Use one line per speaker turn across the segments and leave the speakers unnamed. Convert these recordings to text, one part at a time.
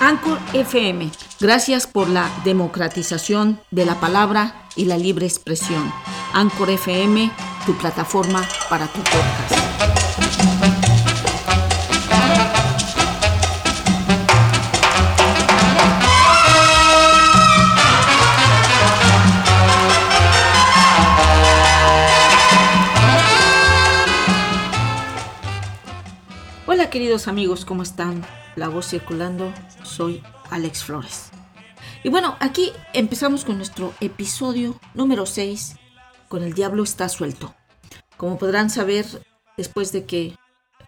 Anchor FM. Gracias por la democratización de la palabra y la libre expresión. Anchor FM, tu plataforma para tu podcast. Queridos amigos, ¿cómo están? La voz circulando, soy Alex Flores. Y bueno, aquí empezamos con nuestro episodio número 6, con el diablo está suelto. Como podrán saber, después de que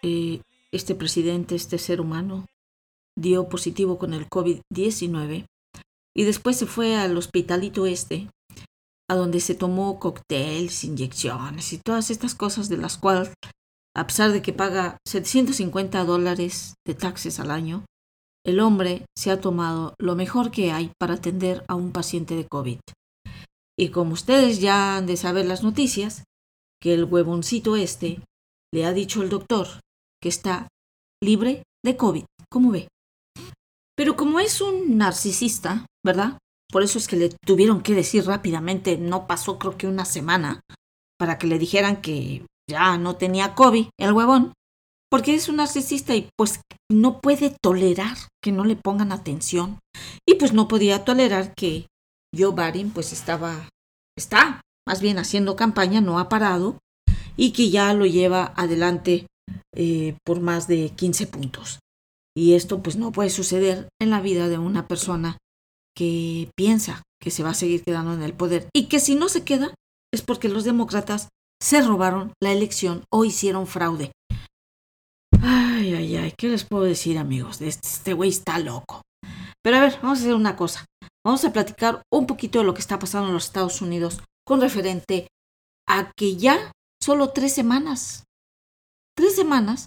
eh, este presidente, este ser humano, dio positivo con el COVID-19 y después se fue al hospitalito este, a donde se tomó cócteles, inyecciones y todas estas cosas de las cuales a pesar de que paga 750 dólares de taxes al año, el hombre se ha tomado lo mejor que hay para atender a un paciente de COVID. Y como ustedes ya han de saber las noticias, que el huevoncito este le ha dicho el doctor que está libre de COVID, ¿cómo ve? Pero como es un narcisista, ¿verdad? Por eso es que le tuvieron que decir rápidamente, no pasó creo que una semana, para que le dijeran que ya no tenía COVID, el huevón, porque es un narcisista y pues no puede tolerar que no le pongan atención. Y pues no podía tolerar que Joe Biden pues estaba, está más bien haciendo campaña, no ha parado, y que ya lo lleva adelante eh, por más de 15 puntos. Y esto pues no puede suceder en la vida de una persona que piensa que se va a seguir quedando en el poder y que si no se queda es porque los demócratas se robaron la elección o hicieron fraude. Ay, ay, ay, ¿qué les puedo decir amigos? Este, este güey está loco. Pero a ver, vamos a hacer una cosa. Vamos a platicar un poquito de lo que está pasando en los Estados Unidos con referente a que ya solo tres semanas, tres semanas,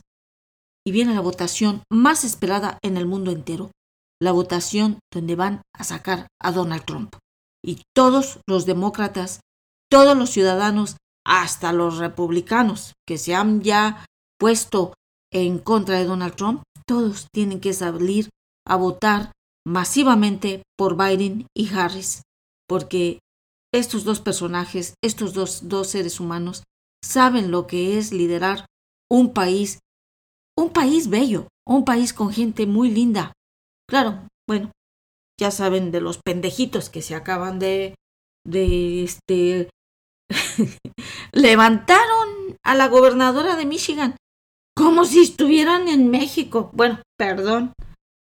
y viene la votación más esperada en el mundo entero, la votación donde van a sacar a Donald Trump. Y todos los demócratas, todos los ciudadanos hasta los republicanos que se han ya puesto en contra de Donald Trump, todos tienen que salir a votar masivamente por Biden y Harris, porque estos dos personajes, estos dos, dos seres humanos, saben lo que es liderar un país, un país bello, un país con gente muy linda. Claro, bueno, ya saben de los pendejitos que se acaban de, de este, levantaron a la gobernadora de Michigan como si estuvieran en México. Bueno, perdón.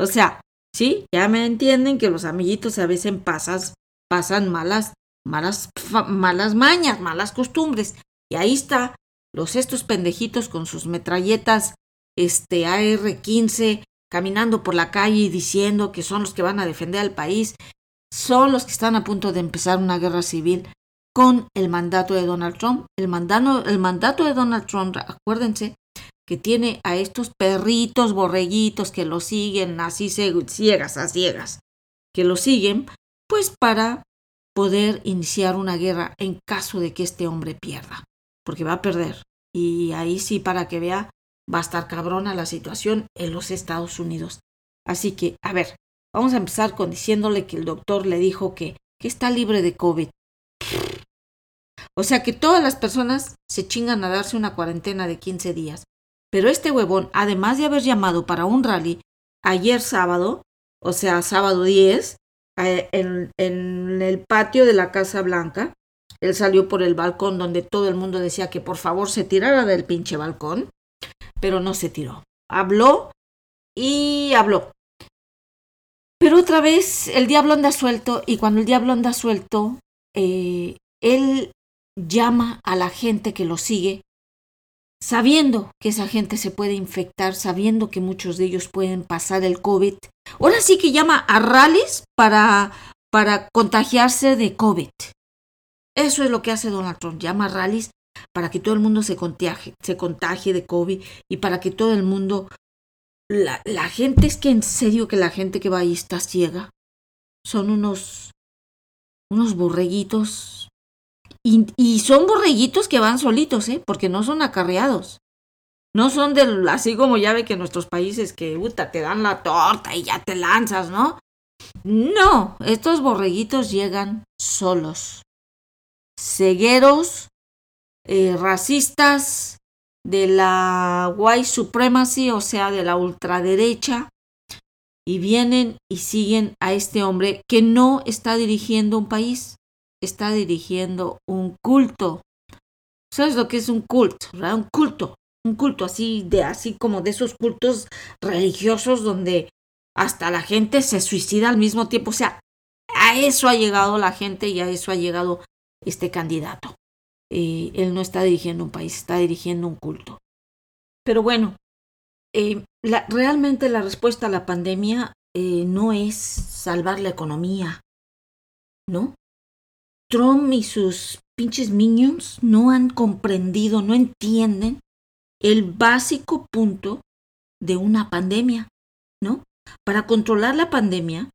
O sea, sí, ya me entienden que los amiguitos a veces pasas, pasan malas, malas, malas mañas, malas costumbres. Y ahí está los estos pendejitos con sus metralletas este AR-15 caminando por la calle y diciendo que son los que van a defender al país, son los que están a punto de empezar una guerra civil con el mandato de Donald Trump. El, mandato, de Donald Trump, acuérdense, que tiene a estos perritos borreguitos que lo siguen así ciegas a ciegas, que lo siguen, pues para poder iniciar una guerra en caso de que este hombre pierda, porque va a perder. Y ahí sí, para que vea, va a estar cabrona la situación en los Estados Unidos. Así que, a ver, vamos a empezar con diciéndole que el doctor le dijo que, que está libre de COVID. O sea que todas las personas se chingan a darse una cuarentena de 15 días. Pero este huevón, además de haber llamado para un rally ayer sábado, o sea, sábado 10, eh, en, en el patio de la Casa Blanca, él salió por el balcón donde todo el mundo decía que por favor se tirara del pinche balcón, pero no se tiró. Habló y habló. Pero otra vez el diablo anda suelto y cuando el diablo anda suelto, eh, él llama a la gente que lo sigue, sabiendo que esa gente se puede infectar, sabiendo que muchos de ellos pueden pasar el COVID. Ahora sí que llama a rallies para, para contagiarse de COVID. Eso es lo que hace Donald Trump, llama a rallies para que todo el mundo se contagie, se de COVID y para que todo el mundo... La, la gente es que en serio que la gente que va ahí está ciega. Son unos... unos borreguitos y, son borreguitos que van solitos, ¿eh? Porque no son acarreados. No son de, así como ya ve que nuestros países que te dan la torta y ya te lanzas, ¿no? No, estos borreguitos llegan solos. Cegueros, eh, racistas, de la white supremacy, o sea, de la ultraderecha, y vienen y siguen a este hombre que no está dirigiendo un país, está dirigiendo un culto. ¿Sabes lo que es un culto? Un culto, un culto así de así como de esos cultos religiosos donde hasta la gente se suicida al mismo tiempo, o sea, a eso ha llegado la gente y a eso ha llegado este candidato. Eh, él no está dirigiendo un país, está dirigiendo un culto. Pero bueno, eh, realmente la respuesta a la pandemia eh, no es salvar la economía, ¿no? Trump y sus pinches minions no han comprendido, no entienden el básico punto de una pandemia, ¿no? Para controlar la pandemia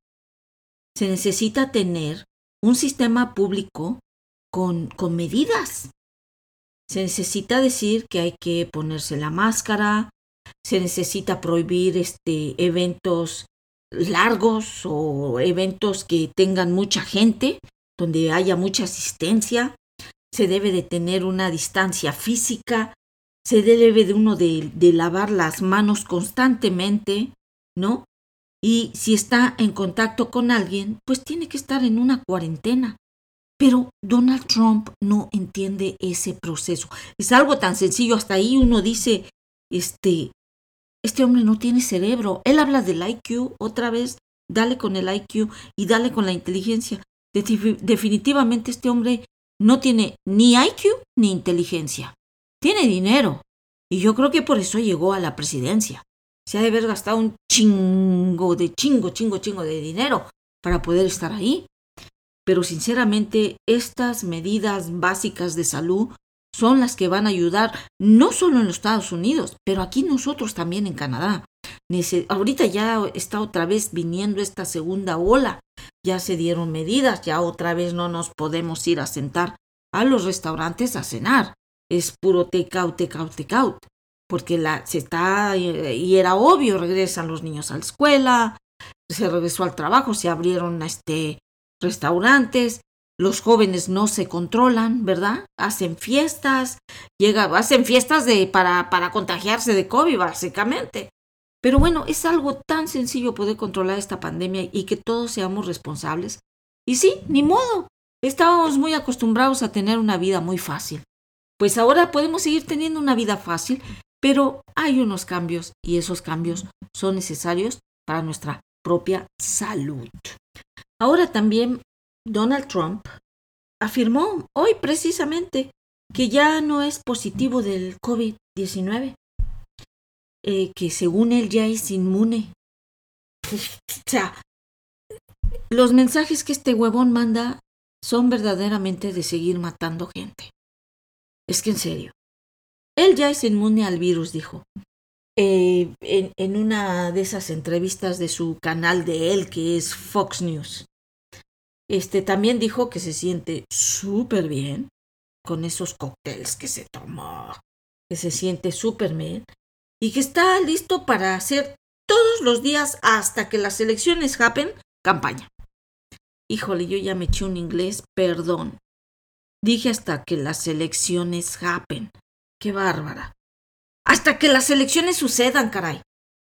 se necesita tener un sistema público con, con medidas. Se necesita decir que hay que ponerse la máscara, se necesita prohibir este, eventos largos o eventos que tengan mucha gente, donde haya mucha asistencia, se debe de tener una distancia física, se debe de uno de, lavar las manos constantemente, ¿no? Y si está en contacto con alguien, pues tiene que estar en una cuarentena. Pero Donald Trump no entiende ese proceso. Es algo tan sencillo, hasta ahí uno dice, este, este hombre no tiene cerebro. Él habla del IQ otra vez, dale con el IQ y dale con la inteligencia. Definitivamente este hombre no tiene ni IQ ni inteligencia. Tiene dinero. Y yo creo que por eso llegó a la presidencia. Se ha de haber gastado un chingo de chingo, chingo, chingo de dinero para poder estar ahí. Pero sinceramente, estas medidas básicas de salud son las que van a ayudar no solo en los Estados Unidos, pero aquí nosotros también en Canadá. Ahorita ya está otra vez viniendo esta segunda ola, ya se dieron medidas, ya otra vez no nos podemos ir a sentar a los restaurantes a cenar. Es puro take out, take out, take out. Porque la, se está, y era obvio, regresan los niños a la escuela, se regresó al trabajo, se abrieron este, restaurantes, los jóvenes no se controlan, ¿verdad? Hacen fiestas, llega, hacen fiestas de, para, para contagiarse de COVID, básicamente. Pero bueno, es algo tan sencillo poder controlar esta pandemia y que todos seamos responsables. Y sí, ni modo. Estábamos muy acostumbrados a tener una vida muy fácil. Pues ahora podemos seguir teniendo una vida fácil, pero hay unos cambios y esos cambios son necesarios para nuestra propia salud. Ahora también Donald Trump afirmó hoy precisamente que ya no es positivo del COVID-19, eh, que según él ya es inmune. o sea, los mensajes que este huevón manda son verdaderamente de seguir matando gente. Es que en serio. Él ya es inmune al virus, dijo. Eh, en, una de esas entrevistas de su canal de él, que es Fox News. Este también dijo que se siente súper bien con esos cócteles que se tomó, que se siente súper bien y que está listo para hacer todos los días hasta que las elecciones happen campaña. Híjole, yo ya me eché un inglés, perdón. Dije hasta que las elecciones happen. Qué bárbara. Hasta que las elecciones sucedan, caray.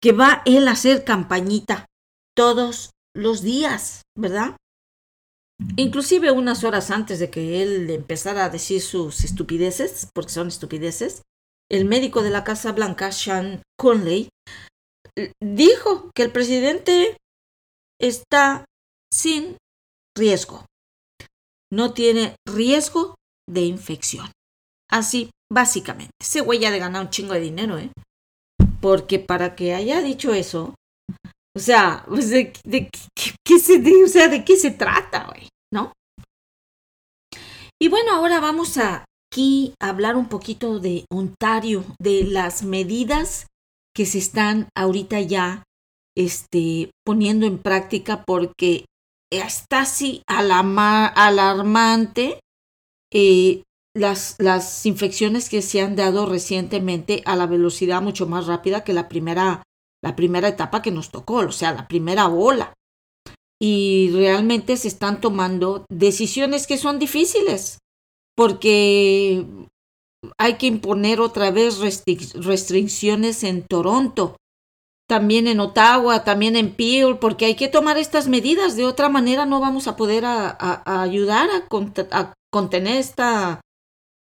Que va él a hacer campañita todos los días, ¿verdad? Inclusive unas horas antes de que él empezara a decir sus estupideces, porque son estupideces, el médico de la Casa Blanca, Sean Conley, dijo que el presidente está sin riesgo. No tiene riesgo de infección. Así, básicamente. Ese güey ya de ganar un chingo de dinero, ¿eh? Porque para que haya dicho eso, o sea, pues de, ¿qué, se, o sea, ¿de qué se trata, güey? ¿No? Y bueno, ahora vamos a aquí hablar un poquito de Ontario, de las medidas que se están ahorita ya este, poniendo en práctica porque está así alarmante eh, las, las infecciones que se han dado recientemente a la velocidad mucho más rápida que la primera, la primera etapa que nos tocó, o sea, la primera ola. Y realmente se están tomando decisiones que son difíciles, porque hay que imponer otra vez restricciones en Toronto, también en Ottawa, también en Peel, porque hay que tomar estas medidas. De otra manera no vamos a poder ayudar a, contener esta,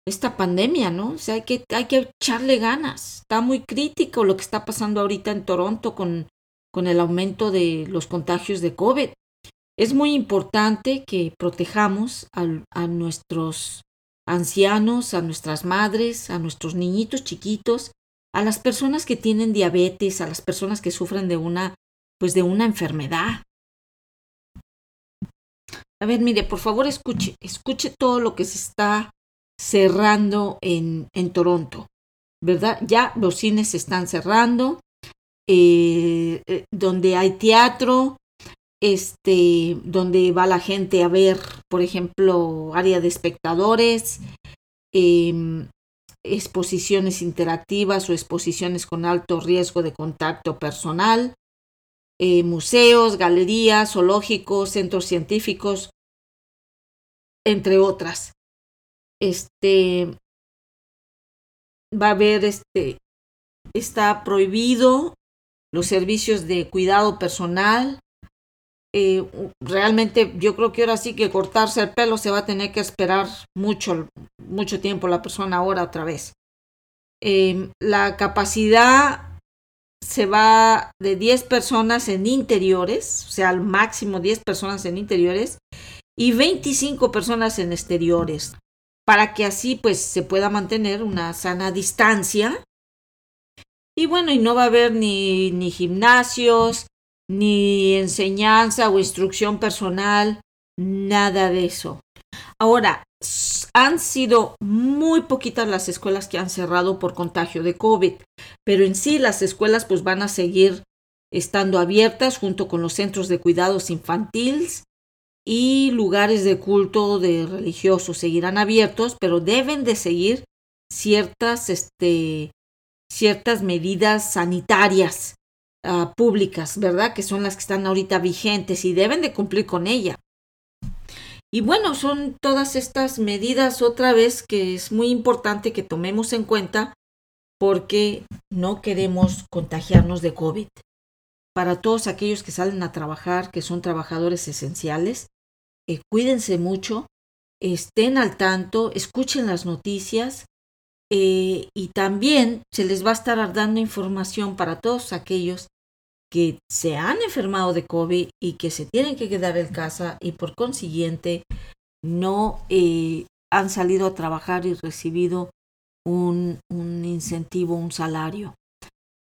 esta pandemia, ¿no? O sea, hay que, hay que echarle ganas. Está muy crítico lo que está pasando ahorita en Toronto con, con el aumento de los contagios de COVID. Es muy importante que protejamos a nuestros ancianos, a nuestras madres, a nuestros niñitos chiquitos, a las personas que tienen diabetes, a las personas que sufren de una, pues de una enfermedad. A ver, mire, por favor escuche, escuche todo lo que se está cerrando en, en Toronto, ¿verdad? Ya los cines se están cerrando, eh, eh, donde hay teatro, este, donde va la gente a ver, por ejemplo, área de espectadores, em, exposiciones interactivas o exposiciones con alto riesgo de contacto personal, eh, museos, galerías, zoológicos, centros científicos, entre otras. Este va a haber este está prohibido los servicios de cuidado personal, eh, realmente yo creo que ahora sí que cortarse el pelo se va a tener que esperar mucho, mucho tiempo la persona ahora otra vez. Em, la capacidad se va de 10 personas en interiores, o sea, al máximo 10 personas en interiores y 25 personas en exteriores, para que así pues se pueda mantener una sana distancia. Y bueno, y no va a haber ni, ni gimnasios, ni enseñanza o instrucción personal, nada de eso. Ahora, han sido muy poquitas las escuelas que han cerrado por contagio de COVID, pero en sí las escuelas pues van a seguir estando abiertas junto con los centros de cuidados infantiles y lugares de culto de religiosos seguirán abiertos, pero deben de seguir ciertas, este, ciertas medidas sanitarias Ah, públicas, ¿verdad? Que son las que están ahorita vigentes y deben de cumplir con ella. Y bueno, son todas estas medidas otra vez que es muy importante que tomemos en cuenta porque no queremos contagiarnos de COVID. Para todos aquellos que salen a trabajar, que son trabajadores esenciales, eh, cuídense mucho, estén al tanto, escuchen las noticias, eh, y también se les va a estar dando información para todos aquellos que se han enfermado de COVID y que se tienen que quedar en casa y por consiguiente no eh, han salido a trabajar y recibido un, incentivo, un salario.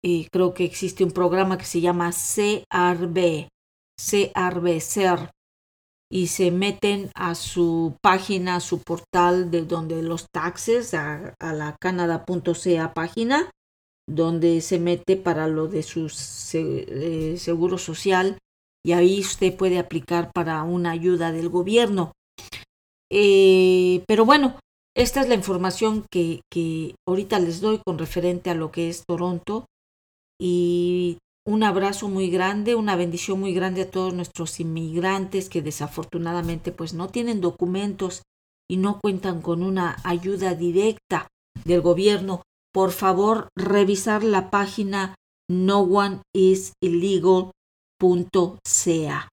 Eh, creo que existe un programa que se llama CRB, CRB, CER, y se meten a su página, a su portal de donde los taxes, a, la canada.ca página, donde se mete para lo de su eh, seguro social y ahí usted puede aplicar para una ayuda del gobierno. Eh, pero bueno, esta es la información que, que ahorita les doy con referente a lo que es Toronto y un abrazo muy grande, una bendición muy grande a todos nuestros inmigrantes que desafortunadamente pues no tienen documentos y no cuentan con una ayuda directa del gobierno. Por favor, revisar la página nooneisillegal.ca.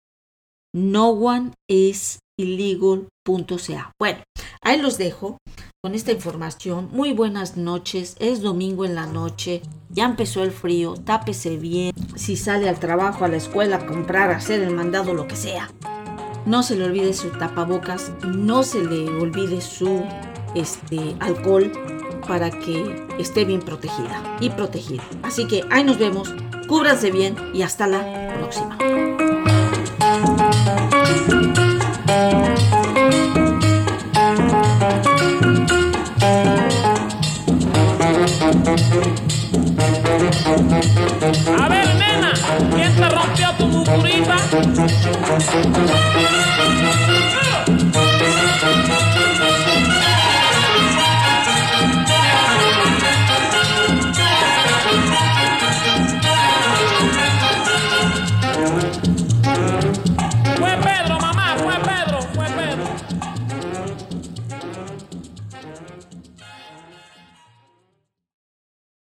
Nooneisillegal.ca. Bueno, ahí los dejo con esta información. Muy buenas noches, es domingo en la noche, ya empezó el frío, tápese bien, si sale al trabajo, a la escuela, a comprar, a hacer el mandado, lo que sea. No se le olvide su tapabocas, no se le olvide su este, alcohol para que esté bien protegida y protegido. Así que ahí nos vemos, cúbranse bien y hasta la próxima.
A ver, nena, ¿quién te rompió tu bucurita?